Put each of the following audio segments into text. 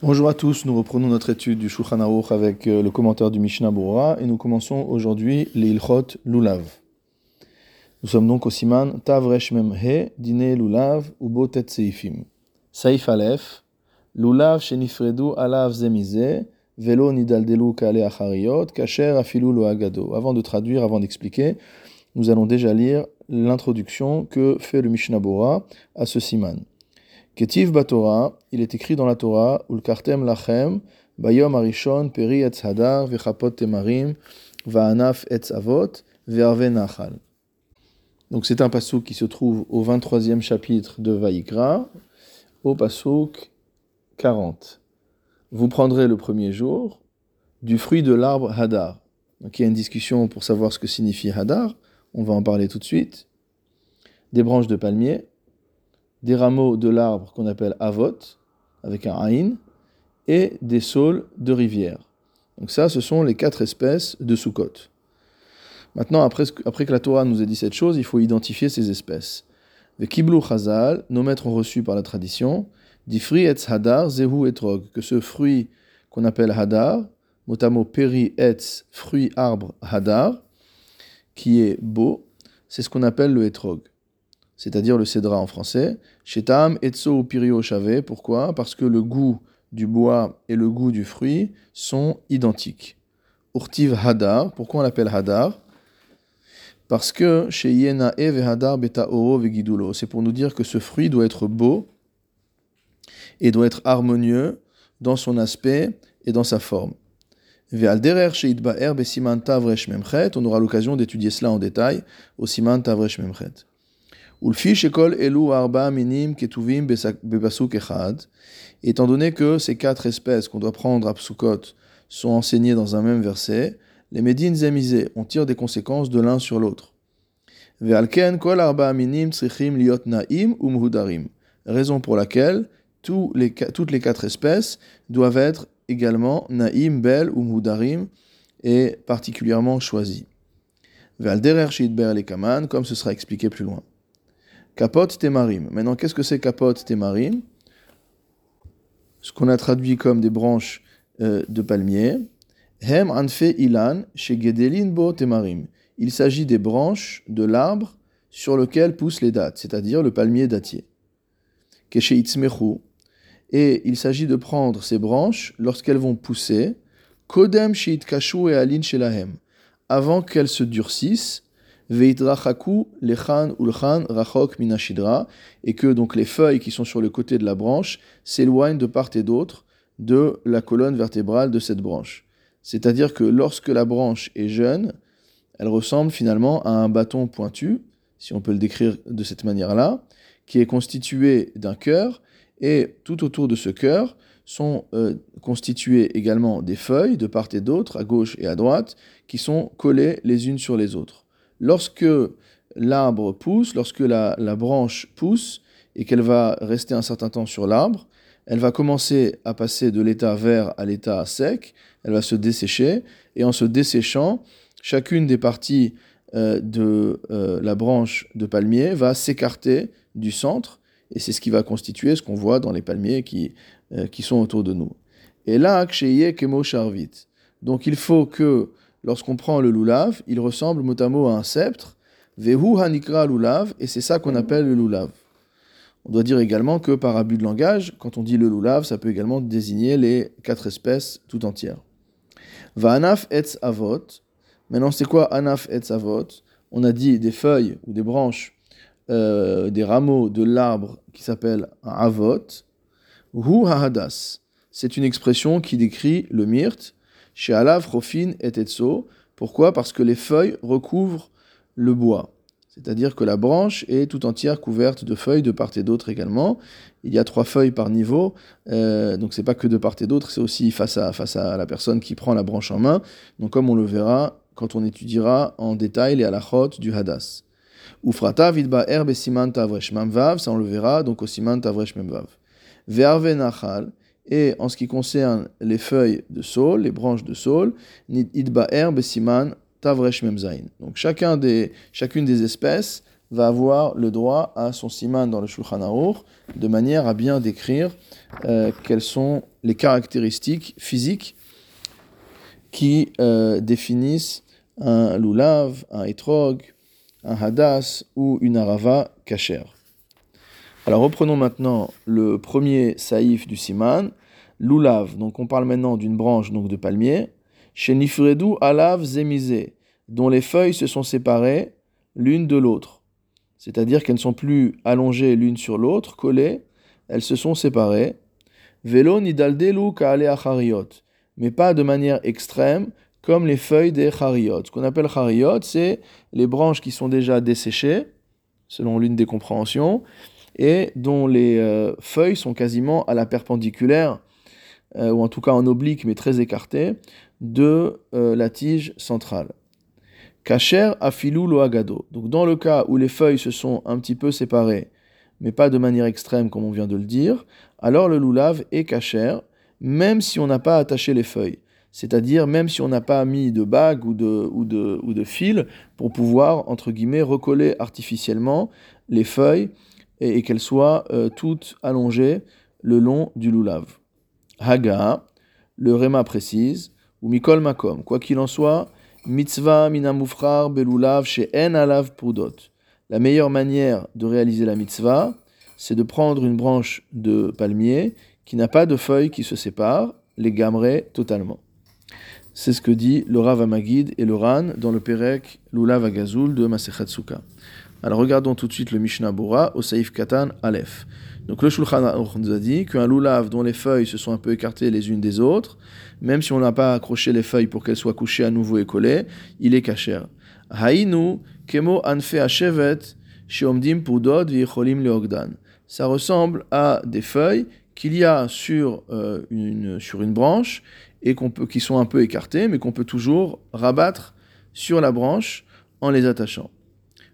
Bonjour à tous, nous reprenons notre étude du Shulchan Aruch avec euh, le commentaire du Mishnah Bora et nous commençons aujourd'hui les Lulav. Nous sommes donc au Siman Tavresh Memhe, Dine Lulav, Ubo Tet Seifim. Saif Aleph, Lulav Shenifredu Alav Zemize, Velo Nidaldelu Kale Achariot, Kacher Afilu Lo Agado. Avant de traduire, avant d'expliquer, nous allons déjà lire l'introduction que fait le Mishnah Bora à ce Siman. Ketiv Batora, il est écrit dans la Torah, Ulkartem Lachem, Bayom Arishon, Peri Etz Hadar, Vechapot Temarim, Vaanaf Etz Avot, Ve'arve Nachal. Donc c'est un pasouk qui se trouve au 23e chapitre de Vaïkra, au pasouk 40. Vous prendrez le premier jour du fruit de l'arbre Hadar. Donc il y a une discussion pour savoir ce que signifie Hadar, on va en parler tout de suite. Des branches de palmier, des rameaux de l'arbre qu'on appelle avot, avec un aïn, et des saules de rivière. Donc ça, ce sont les quatre espèces de Sukkot. Maintenant, après, après, que la Torah nous ait dit cette chose, il faut identifier ces espèces. Le kiblu chazal, nos maîtres ont reçu par la tradition, difri etz hadar zehu etrog, que ce fruit qu'on appelle hadar, motamo peri etz, fruit arbre hadar, qui est beau, c'est ce qu'on appelle le etrog c'est-à-dire le cédra en français. Shetam etso pirio. Pourquoi? Parce que le goût du bois et le goût du fruit sont identiques. Urtiv hadar. Pourquoi on l'appelle hadar? Parce que chez hadar beta oro. C'est pour nous dire que ce fruit doit être beau et doit être harmonieux dans son aspect et dans sa forme. On aura l'occasion d'étudier cela en détail au siman tavresh memchet. Étant donné que ces quatre espèces qu'on doit prendre à Psukot sont enseignées dans un même verset, les Médines zémisés, on tire des conséquences de l'un sur l'autre. Raison pour laquelle toutes les quatre espèces doivent être également naïm, bel ou mudarim et particulièrement choisies. Comme ce sera expliqué plus loin. Kapot Temarim. Maintenant, qu'est-ce que c'est Kapot Temarim? Ce qu'on a traduit comme des branches euh, de palmier. Hem Anfe Ilan, chez Bo Temarim. Il s'agit des branches de l'arbre sur lequel poussent les dattes, c'est-à-dire le palmier dattier. Keshe Itzmechu. Et il s'agit de prendre ces branches lorsqu'elles vont pousser. Kodem Sheit Kashu et Alin Shelahem. Avant qu'elles se durcissent Et que donc les feuilles qui sont sur le côté de la branche s'éloignent de part et d'autre de la colonne vertébrale de cette branche. C'est-à-dire que lorsque la branche est jeune, elle ressemble finalement à un bâton pointu, si on peut le décrire de cette manière-là, qui est constitué d'un cœur, et tout autour de ce cœur sont euh, constituées également des feuilles de part et d'autre, à gauche et à droite, qui sont collées les unes sur les autres. Lorsque l'arbre pousse, lorsque la, branche pousse et qu'elle va rester un certain temps sur l'arbre, elle va commencer à passer de l'état vert à l'état sec, elle va se dessécher, et en se desséchant, chacune des parties euh, de euh, la branche de palmier va s'écarter du centre, et c'est ce qui va constituer ce qu'on voit dans les palmiers qui, euh, qui sont autour de nous. Et là, Kemo Charvit. Donc il faut que lorsqu'on prend le lulav, il ressemble mot à mot à un sceptre. Vehu hanikra lulav, et c'est ça qu'on appelle le lulav. On doit dire également que par abus de langage, quand on dit le lulav, ça peut également désigner les quatre espèces tout entières. anaf etz avot. Maintenant, c'est quoi anaf etz avot? On a dit des feuilles ou des branches, euh, des rameaux de l'arbre qui s'appelle avot. Hu hahadas. C'est une expression qui décrit le myrte chez Alav, Rofin et Tetso. Pourquoi? Parce que les feuilles recouvrent le bois. C'est-à-dire que la branche est tout entière couverte de feuilles de part et d'autre également. Il y a trois feuilles par niveau, euh, donc c'est pas que de part et d'autre, c'est aussi face à, face à la personne qui prend la branche en main. Donc comme on le verra quand on étudiera en détail les halakhot du hadas. Ufrata vidba herbe siman tavresh mamvav, ça on le verra donc au siman tavresh mamvav. Verve nachal, et en ce qui concerne les feuilles de saule, les branches de saule. Donc chacun des, chacune des espèces va avoir le droit à son siman dans le Shulchan Aruch, de manière à bien décrire euh, quelles sont les caractéristiques physiques qui euh, définissent un lulav, un etrog, un hadas ou une arava kacher. Alors reprenons maintenant le premier saïf du siman, lulav. Donc on parle maintenant d'une branche donc de palmier. Chez Nifredu alav zemizé, dont les feuilles se sont séparées l'une de l'autre. C'est-à-dire qu'elles ne sont plus allongées l'une sur l'autre, collées, elles se sont séparées. Velo nidaldelu kaale achariot, mais pas de manière extrême, comme les feuilles des chariot. Ce qu'on appelle chariot, c'est les branches qui sont déjà desséchées, selon l'une des compréhensions, et dont les euh, feuilles sont quasiment à la perpendiculaire, euh, ou en tout cas en oblique mais très écartées, de euh, la tige centrale. Kacher afilou loagado. Donc dans le cas où les feuilles se sont un petit peu séparées, mais pas de manière extrême comme on vient de le dire, alors le loulav est kacher, même si on n'a pas attaché les feuilles. C'est-à-dire même si on n'a pas mis de bague ou de, ou, de, fil pour pouvoir, entre guillemets, recoller artificiellement les feuilles et, qu'elles soient euh, toutes allongées le long du loulav. Haga, le réma précise, ou mikol makom, quoi qu'il en soit, mitzvah minamufrar belulav chez en alav prudot. La meilleure manière de réaliser la mitzvah, c'est de prendre une branche de palmier qui n'a pas de feuilles qui se séparent, les gamrer totalement. C'est ce que dit le Rav Amagid et le Ran dans le Perek Lulav Agazul de Masechat alors regardons tout de suite le Mishnah Bora au Saïf Katan Aleph. Donc le Shulchan Aruch nous a dit qu'un loulav dont les feuilles se sont un peu écartées les unes des autres, même si on n'a pas accroché les feuilles pour qu'elles soient couchées à nouveau et collées, il est kacher. Haïnu kemo anfe hashevet shiomdim pudod v'icholim leogdan. Ça ressemble à des feuilles qu'il y a sur, euh, une, sur une branche et qu'on peut, qui sont un peu écartées, mais qu'on peut toujours rabattre sur la branche en les attachant.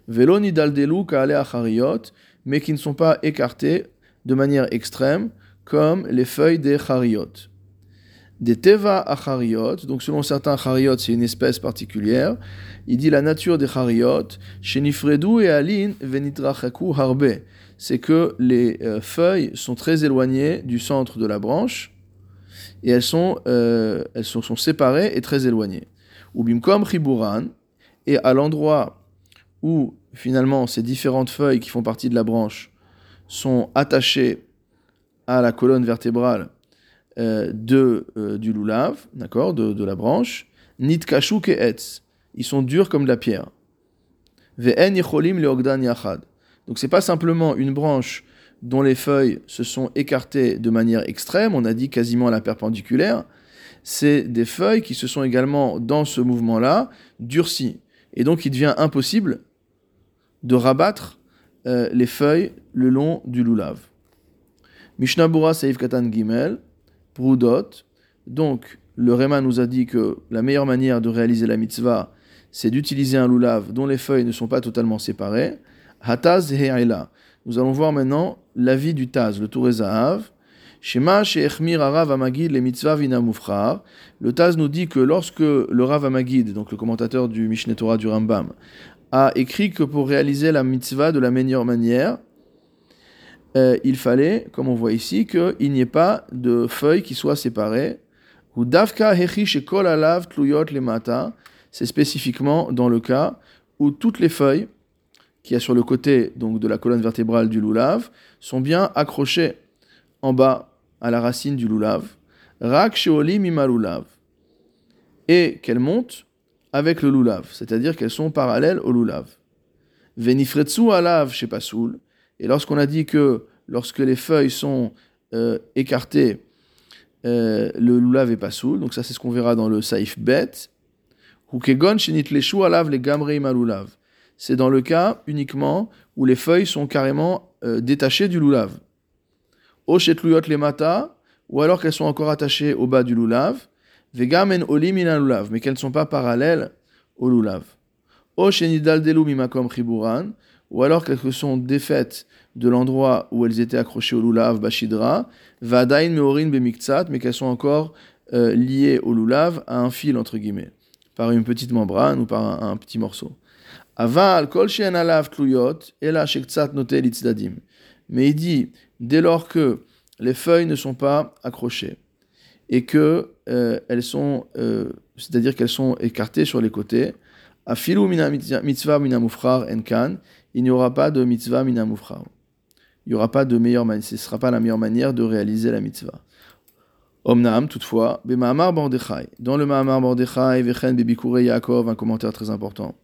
Velo nidaldelu kaale achariot, mais qui ne sont pas écartés de manière extrême, comme les feuilles des chariot. Des teva achariot, donc selon certains chariot, c'est une espèce particulière. Il dit la nature des chariot, shenifredu et alin venitrachaku harbe. C'est que les euh, feuilles sont très éloignées du centre de la branche et elles sont, euh, elles sont, sont, séparées et très éloignées. Ou bimkom chiburan, et à l'endroit où finalement ces différentes feuilles qui font partie de la branche sont attachées à la colonne vertébrale euh, de, euh, du loulav, d'accord, de, de, la branche, nit kashuk et etz. Ils sont durs comme de la pierre. Ve'en yicholim leogdan. Donc c'est pas simplement une branche dont les feuilles se sont écartées de manière extrême, on a dit quasiment à la perpendiculaire, c'est des feuilles qui se sont également, dans ce mouvement-là, durcies. Et donc il devient impossible de rabattre euh, les feuilles le long du loulav. Mishnah Bura Seif Katan Gimel, Prudot. Donc, le Réma nous a dit que la meilleure manière de réaliser la mitzvah, c'est d'utiliser un loulav dont les feuilles ne sont pas totalement séparées. Hataz He'ela. Nous allons voir maintenant l'avis du Taz, le Touré Zahav. Shema She'echmir Arav Amagid le mitzvah vina Le Taz nous dit que lorsque le Rav Amagid, donc le commentateur du Mishneh Torah du Rambam, a écrit que pour réaliser la mitzvah de la meilleure manière, euh, il fallait, comme on voit ici, qu'il n'y ait pas de feuilles qui soient séparées. Ou mata, c'est spécifiquement dans le cas où toutes les feuilles qui a sur le côté donc de la colonne vertébrale du loulav sont bien accrochées en bas à la racine du loulav. Rak sheoli mimalulav. Et qu'elles montent avec le lulav, c'est-à-dire qu'elles sont parallèles au lulav. Venifretsu alav chez Pasoul, et lorsqu'on a dit que lorsque les feuilles sont euh, écartées, euh, le lulav est pasoul, donc ça c'est ce qu'on verra dans le saif bet. Hukegon shenit leshu alav les gamreim lulav. C'est dans le cas uniquement où les feuilles sont carrément euh, détachées du lulav. Oshet luyot les mata, ou alors qu'elles sont encore attachées au bas du lulav Olim mais qu'elles ne sont pas parallèles au lulav. Ou alors qu'elles sont défaites de l'endroit où elles étaient accrochées au lulav bashidra, vadain meorin bemiktsat, mais qu'elles sont encore euh, liées au lulav à un fil entre guillemets, par une petite membrane ou par un, petit morceau. Aval kol alav tluyot, ela shektsat notel. Mais il dit, dès lors que les feuilles ne sont pas accrochées et que euh, elles sont, euh, c'est-à-dire qu'elles sont écartées sur les côtés, afilu mina mitzvah mina mufrar enkan, il n'y aura pas de mitzvah mina mufrar. Il n'y aura pas de meilleure manière, ce ne sera pas la meilleure manière de réaliser la mitzvah. Omnam, toutefois, Bordechai. Dans le Ma'amar Bordechai, Vechen Bebikure Yaakov, un commentaire très important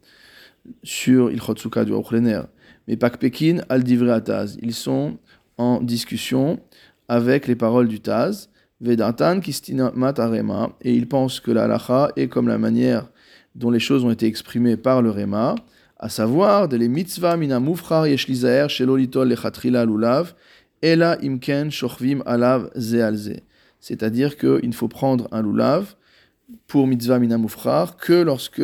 sur Ilchotsuka du Ochlener. Mais Pekin al Ataz. Ils sont en discussion avec les paroles du Taz. Vedantan Kistinamat Arema. Et ils pensent que la halacha est comme la manière dont les choses ont été exprimées par le Rema à savoir de les mitzvah mina mufrar yeshlizaer shelolitol lechatrila lulav, ela imken shochvim alav zealze. C'est-à-dire qu'il ne faut prendre un lulav pour mitzvah mina mufrar que lorsque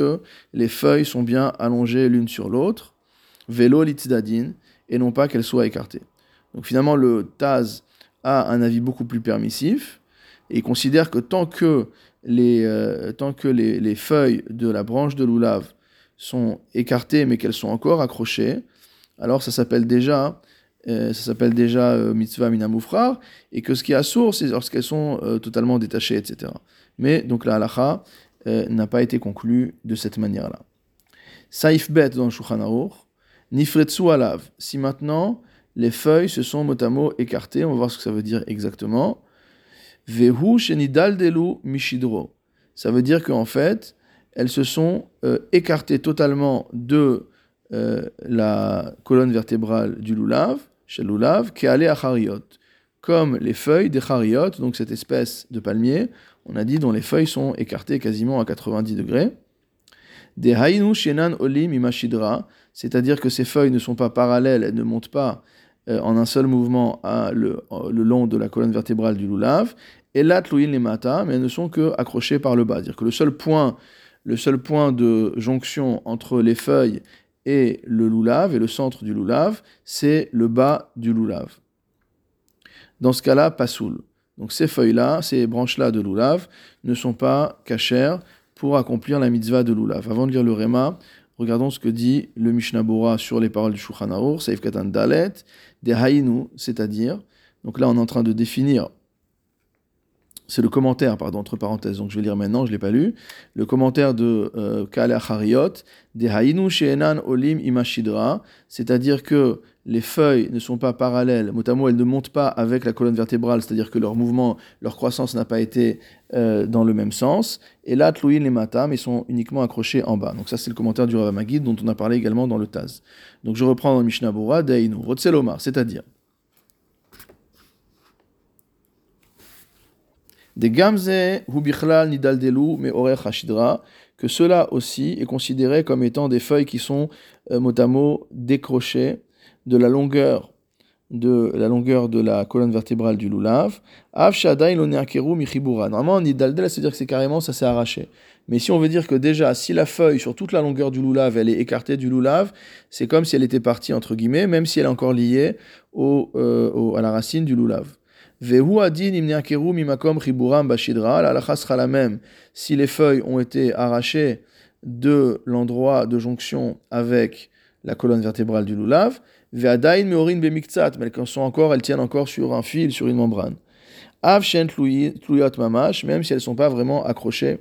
les feuilles sont bien allongées l'une sur l'autre, velo litzdadin, et non pas qu'elles soient écartées. Donc finalement, le Taz a un avis beaucoup plus permissif, et il considère que tant que les, euh, tant que les, les, feuilles de la branche de lulav sont écartées mais qu'elles sont encore accrochées, alors ça s'appelle déjà euh, ça s'appelle déjà euh, mitzvah minamufrar, et que ce qui est assourd, c'est lorsqu'elles sont totalement détachées, etc. Mais donc la halacha n'a pas été conclue de cette manière-là. Saif bet dans le Shulchan nifretsu alav. Si maintenant les feuilles se sont mot à mot écartées, on va voir ce que ça veut dire exactement. Vehu shenidal delu mishidro. Ça veut dire qu'en fait, elles se sont euh, écartées totalement de euh, la colonne vertébrale du loulav, chez le loulav, qui allait à chariot, comme les feuilles des chariot, donc cette espèce de palmier, on a dit, dont les feuilles sont écartées quasiment à 90 degrés. Des haïnu shenan olim imashidra, c'est-à-dire que ces feuilles ne sont pas parallèles, elles ne montent pas euh, en un seul mouvement à le, le, long de la colonne vertébrale du loulav, et là, les mata, mais elles ne sont que accrochées par le bas. C'est-à-dire que le seul point le seul point de jonction entre les feuilles et le loulave, et le centre du loulave, c'est le bas du loulave. Dans ce cas-là, pas soul. Donc ces feuilles-là, ces branches-là de loulave ne sont pas cachères pour accomplir la mitzvah de loulave. Avant de lire le Réma, regardons ce que dit le Mishnah Bora sur les paroles du Shulchan Aruch, Seif Katan Dalet, des Haïnu, c'est-à-dire, donc là on est en train de définir c'est le commentaire, pardon, entre parenthèses, donc je vais lire maintenant, je ne l'ai pas lu, le commentaire de euh, Kale Achariot, de Hainu She'enan Olim Imashidra, c'est-à-dire que les feuilles ne sont pas parallèles, mot elles ne montent pas avec la colonne vertébrale, c'est-à-dire que leur mouvement, leur croissance n'a pas été euh, dans le même sens, et là, Tlouin les Matam, ils sont uniquement accrochés en bas. Donc ça, c'est le commentaire du Rav dont on a parlé également dans le Taz. Donc je reprends dans Mishnah Bora, Deinu, Rotselomar, c'est-à-dire, Des gamze hubichlal nidaldelu hashidra, que cela aussi est considéré comme étant des feuilles qui sont euh, décrochées de la longueur de la longueur de la colonne vertébrale du lulav. Av michibura. Normalement, nidaldel, c'est-à-dire que c'est carrément, ça s'est arraché. Mais si on veut dire que déjà, si la feuille sur toute la longueur du lulav, elle est écartée du lulav, c'est comme si elle était partie, entre guillemets, même si elle est encore liée au, euh, à la racine du lulav. Vehu adin mimakom chiburam bashidra. La sera la même si les feuilles ont été arrachées de l'endroit de jonction avec la colonne vertébrale du lulav. Ve'adain meorin bemiktsat. Mais elles sont encore, elles tiennent encore sur un fil, sur une membrane. Av shen mamash, même si elles ne sont pas vraiment accrochées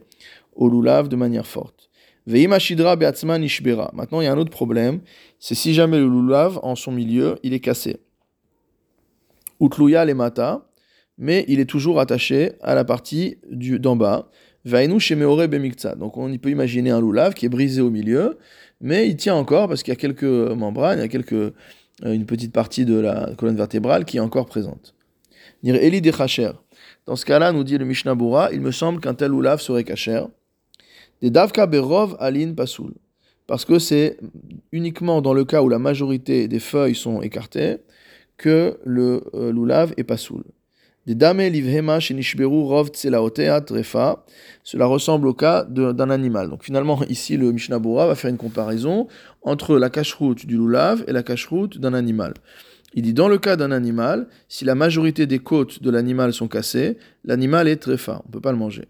au lulav de manière forte. Ve'imashidra beatzman ishbera. Maintenant, il y a un autre problème. C'est si jamais le lulav, en son milieu, il est cassé. Utluya les mata, mais il est toujours attaché à la partie d'en bas. Vainu shemeore bemikta. Donc on peut imaginer un loulav qui est brisé au milieu, mais il tient encore parce qu'il y a quelques membranes, il y a quelques, euh, une petite partie de la colonne vertébrale qui est encore présente. Eli de Dans ce cas-là, nous dit le Mishnah Bura, il me semble qu'un tel loulav serait kacher. Des davka berov alin pasoul. Parce que c'est uniquement dans le cas où la majorité des feuilles sont écartées que le euh, loulav est pas soul. Cela ressemble au cas d'un animal. Donc finalement, ici, le Mishnah va faire une comparaison entre la cache-route du loulav et la cache-route d'un animal. Il dit dans le cas d'un animal, si la majorité des côtes de l'animal sont cassées, l'animal est tréfa, on ne peut pas le manger.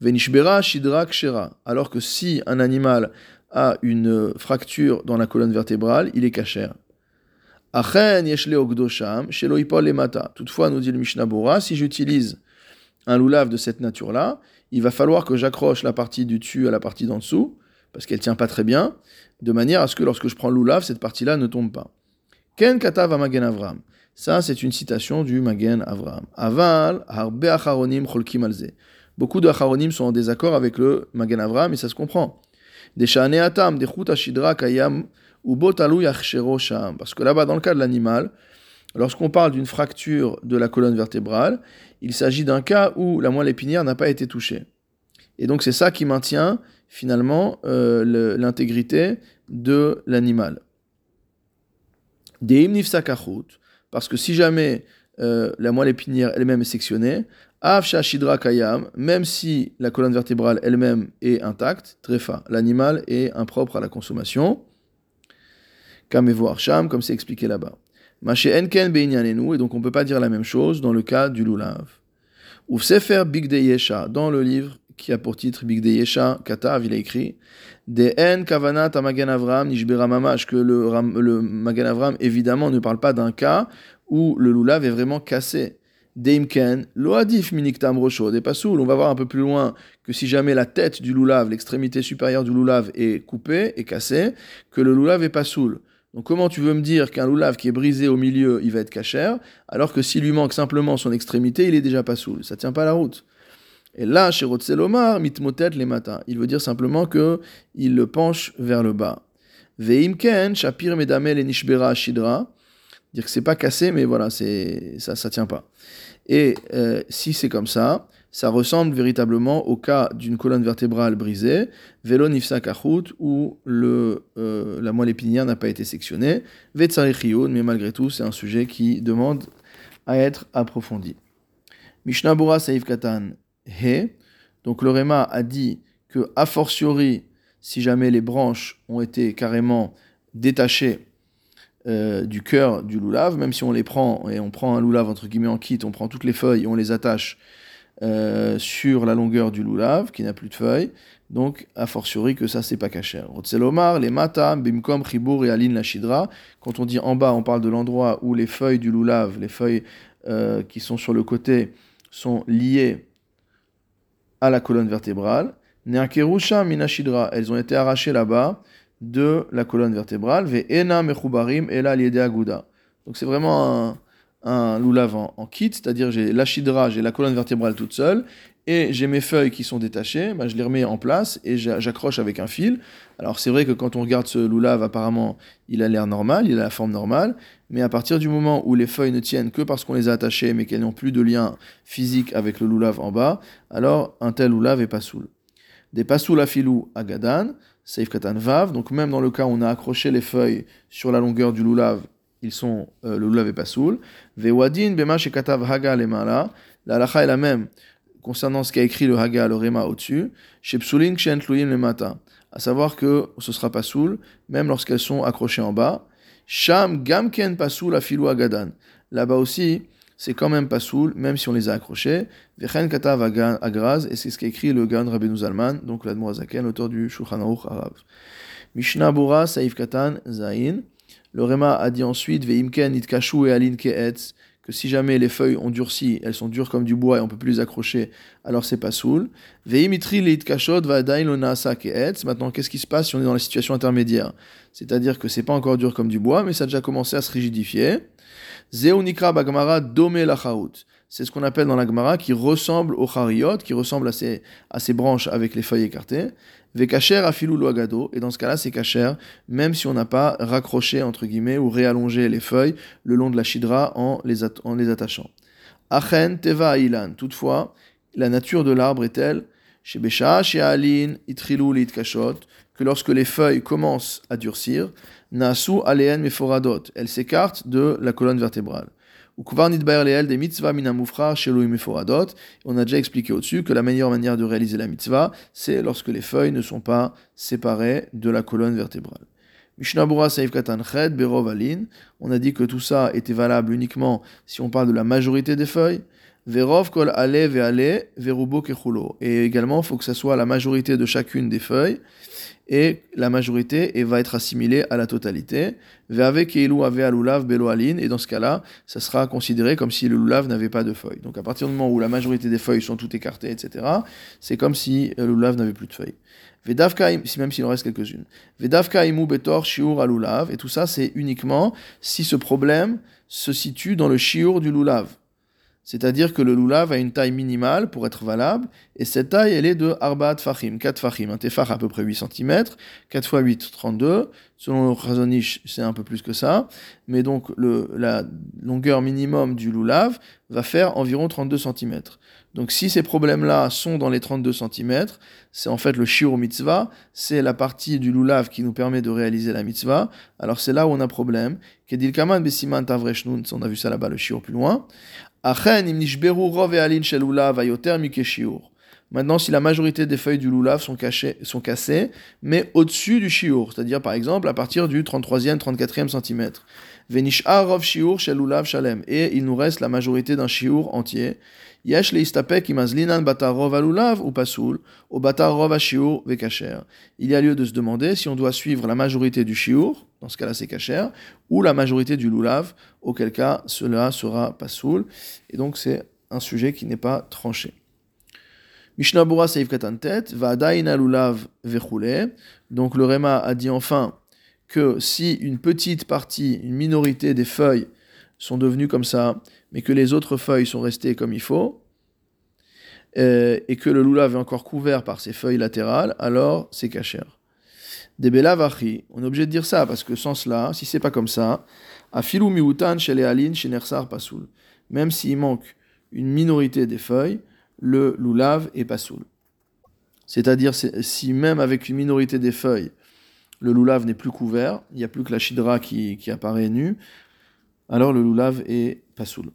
Venishbera shidra kshera. Alors que si un animal a une fracture dans la colonne vertébrale, il est cachère. Achen yeshle ogdosham, shelo lemata. Toutefois, nous dit le Mishnah Bora, si j'utilise un loulav de cette nature-là, il va falloir que j'accroche la partie du dessus à la partie d'en dessous, parce qu'elle tient pas très bien, de manière à ce que lorsque je prends le loulav, cette partie-là ne tombe pas. Ken katav magen Avram. Ça, c'est une citation du Magen Avram. Aval, harbe acharonim cholkim alze. Beaucoup de acharonim sont en désaccord avec le Magen Avram, et ça se comprend. Des atam, des ashidra kayam, ou botalu sham. Parce que là-bas, dans le cas de l'animal, lorsqu'on parle d'une fracture de la colonne vertébrale, il s'agit d'un cas où la moelle épinière n'a pas été touchée. Et donc, c'est ça qui maintient finalement euh, l'intégrité de l'animal. Des parce que si jamais euh, la moelle épinière elle-même est sectionnée, Avsha Shidra Kayam, même si la colonne vertébrale elle-même est intacte, Trefa, l'animal est impropre à la consommation. Comme c'est expliqué là-bas. Maché Enken et donc on ne peut pas dire la même chose dans le cas du Lulav. Ou Sefer Big Yesha, dans le livre qui a pour titre Big Yesha, Katav, il a écrit De En Kavanat Magan Avram Nishbera Mamash, que le, le Avram évidemment ne parle pas d'un cas où le Lulav est vraiment cassé. Deimken, Loadif Miniktam Rocho, des Passoul. On va voir un peu plus loin que si jamais la tête du Lulav, l'extrémité supérieure du Lulav est coupée, et cassée, que le Lulav est Passoul. Donc comment tu veux me dire qu'un loulav qui est brisé au milieu, il va être cachère, alors que s'il lui manque simplement son extrémité, il est déjà pas soul. Ça tient pas la route. Et là, chez Rotzelomar, mitmotet les matins. Il veut dire simplement que il le penche vers le bas. Veimken, shapir medamel et nishbera shidra. Dire que c'est pas cassé, mais voilà, c'est ça, ça tient pas. Et euh, si c'est comme ça, ça ressemble véritablement au cas d'une colonne vertébrale brisée, vélo nifsa où le, euh, la moelle épinière n'a pas été sectionnée, vetsarichiyun, mais malgré tout, c'est un sujet qui demande à être approfondi. Mishnah Bura Saif Katan He, donc le Réma a dit que, a fortiori, si jamais les branches ont été carrément détachées euh, du cœur du loulav, même si on les prend et on prend un loulav entre guillemets en kit, on prend toutes les feuilles et on les attache euh, sur la longueur du loulav, qui n'a plus de feuilles. Donc, a fortiori que ça, c'est pas caché. Rotzelomar, les mata, bimkom, chibur et alin la. Quand on dit en bas, on parle de l'endroit où les feuilles du loulav, les feuilles euh, qui sont sur le côté, sont liées à la colonne vertébrale. Neakerusha minashidra. Elles ont été arrachées là-bas de la colonne vertébrale. Ve ena mechubarim ela aguda. Donc, c'est vraiment un un loulav en, kit, c'est-à-dire j'ai l'achidra, j'ai la colonne vertébrale toute seule, et j'ai mes feuilles qui sont détachées, bah, je les remets en place et j'accroche avec un fil. Alors c'est vrai que quand on regarde ce loulav, apparemment, il a l'air normal, il a la forme normale, mais à partir du moment où les feuilles ne tiennent que parce qu'on les a attachées, mais qu'elles n'ont plus de lien physique avec le loulav en bas, alors un tel loulav est pas soul. Des pasoul à filou à gadan, saif katan vav, donc même dans le cas où on a accroché les feuilles sur la longueur du loulav, ils sont euh, le lulav et pasoul. Vewadin bema shekatav haga lemala. La halacha est la même concernant ce qu'a écrit le haga, le rema au-dessus. Shepsulin kshen le mata. À savoir que ce sera pasoul, même lorsqu'elles sont accrochées en bas. Sham gamken pasoul afilu agadan. Là-bas aussi, c'est quand même pasoul, même si on les a accrochées. Vechen katav agraz, et c'est ce qu'a écrit le Gan Rabbeinu Zalman, donc l'Admorazaken, l'auteur du Shulchan Aruch Arav. Mishnah Bura, Saif Katan, Zain. Le Réma a dit ensuite Veimken itkashu et alin keetz que si jamais les feuilles ont durci, elles sont dures comme du bois et on peut plus les accrocher, alors c'est pas soul. Veimitri leitkashot vadain lonasa keetz. Maintenant, qu'est-ce qui se passe si on est dans la situation intermédiaire? C'est-à-dire que c'est pas encore dur comme du bois, mais ça a déjà commencé à se rigidifier. Zeunikra bagmara dome lachaut. C'est ce qu'on appelle dans la Gemara qui ressemble au chariot, qui ressemble à ces, à ces branches avec les feuilles écartées. Vekacher afilou loagado, et dans ce cas-là, c'est kacher, même si on n'a pas raccroché, entre guillemets, ou réallongé les feuilles le long de la chidra en les, en les attachant. Achen teva ilan. Toutefois, la nature de l'arbre est telle, chez Besha, chez Alin, itrilou kashot, que lorsque les feuilles commencent à durcir, nasu aleen meforadot, elles s'écartent de la colonne vertébrale. On a déjà expliqué au-dessus que la meilleure manière de réaliser la mitzvah, c'est lorsque les feuilles ne sont pas séparées de la colonne vertébrale. On a dit que tout ça était valable uniquement si on parle de la majorité des feuilles. Verov kol ale ve'ale verubo kechulo. Et également, il faut que ça soit la majorité de chacune des feuilles et la majorité et va être assimilée à la totalité. Ve'ave keilu ave alulav. Et dans ce cas-là, ça sera considéré comme si le lulav n'avait pas de feuilles. Donc à partir du moment où la majorité des feuilles sont toutes écartées, etc., c'est comme si le lulav n'avait plus de feuilles. Vedavka, même s'il en reste quelques-unes. Vedavka imu betor shiur alulav. Et tout ça, c'est uniquement si ce problème se situe dans le shiur du lulav. C'est-à-dire que le lulav a une taille minimale pour être valable, et cette taille, elle est de arbaat fachim, 4 fachim. Un tefach à peu près 8 cm, 4 x 8, 32. Selon le c'est un peu plus que ça. Mais donc, la longueur minimum du lulav va faire environ 32 cm. Donc, si ces problèmes-là sont dans les 32 cm, c'est en fait le shiur mitzvah, c'est la partie du lulav qui nous permet de réaliser la mitzvah. Alors, c'est là où on a problème. Kedil kaman besiman on a vu ça là-bas, le shiur plus loin. אכן אם נשברו רוב העלין של לולב היותר מכשיעור Maintenant, si la majorité des feuilles du lulav sont, cassées, mais au-dessus du shiur, c'est-à-dire par exemple à partir du 33e, 34e centimètre. Venish rov shiur shel lulav shalem. Et il nous reste la majorité d'un shiur entier. Yesh leistapek imazlinan batarov alulav ou pasoul, ou batarov shiur vekacher. Il y a lieu de se demander si on doit suivre la majorité du shiur, dans ce cas-là c'est kacher, ou la majorité du lulav, auquel cas cela sera pasoul. Et donc c'est un sujet qui n'est pas tranché. Mishnah Seif Katantet, Vadaina lulav vechule. Donc le Réma a dit enfin que si une petite partie, une minorité des feuilles sont devenues comme ça, mais que les autres feuilles sont restées comme il faut, euh, et que le lulav est encore couvert par ses feuilles latérales, alors c'est kacher. Des belavachi, on est obligé de dire ça, parce que sans cela, si c'est pas comme ça, afilu miutan chez les chez nersar pasoul. Même s'il manque une minorité des feuilles, le lulav est pasoul. C'est-à-dire, si même avec une minorité des feuilles, le lulav n'est plus couvert, il n'y a plus que la chidra qui, apparaît nue, alors le lulav est pasoul.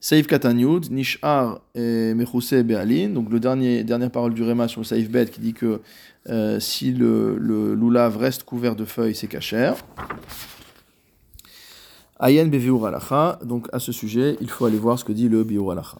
Saïf Katanyud, Nishar Mechuse Be'alin, donc le dernier, dernière parole du Réma sur le Saïf Bet qui dit que euh, si le, le lulav reste couvert de feuilles, c'est cachère. Ayen Beviur Alacha, donc à ce sujet, il faut aller voir ce que dit le Biur Alacha.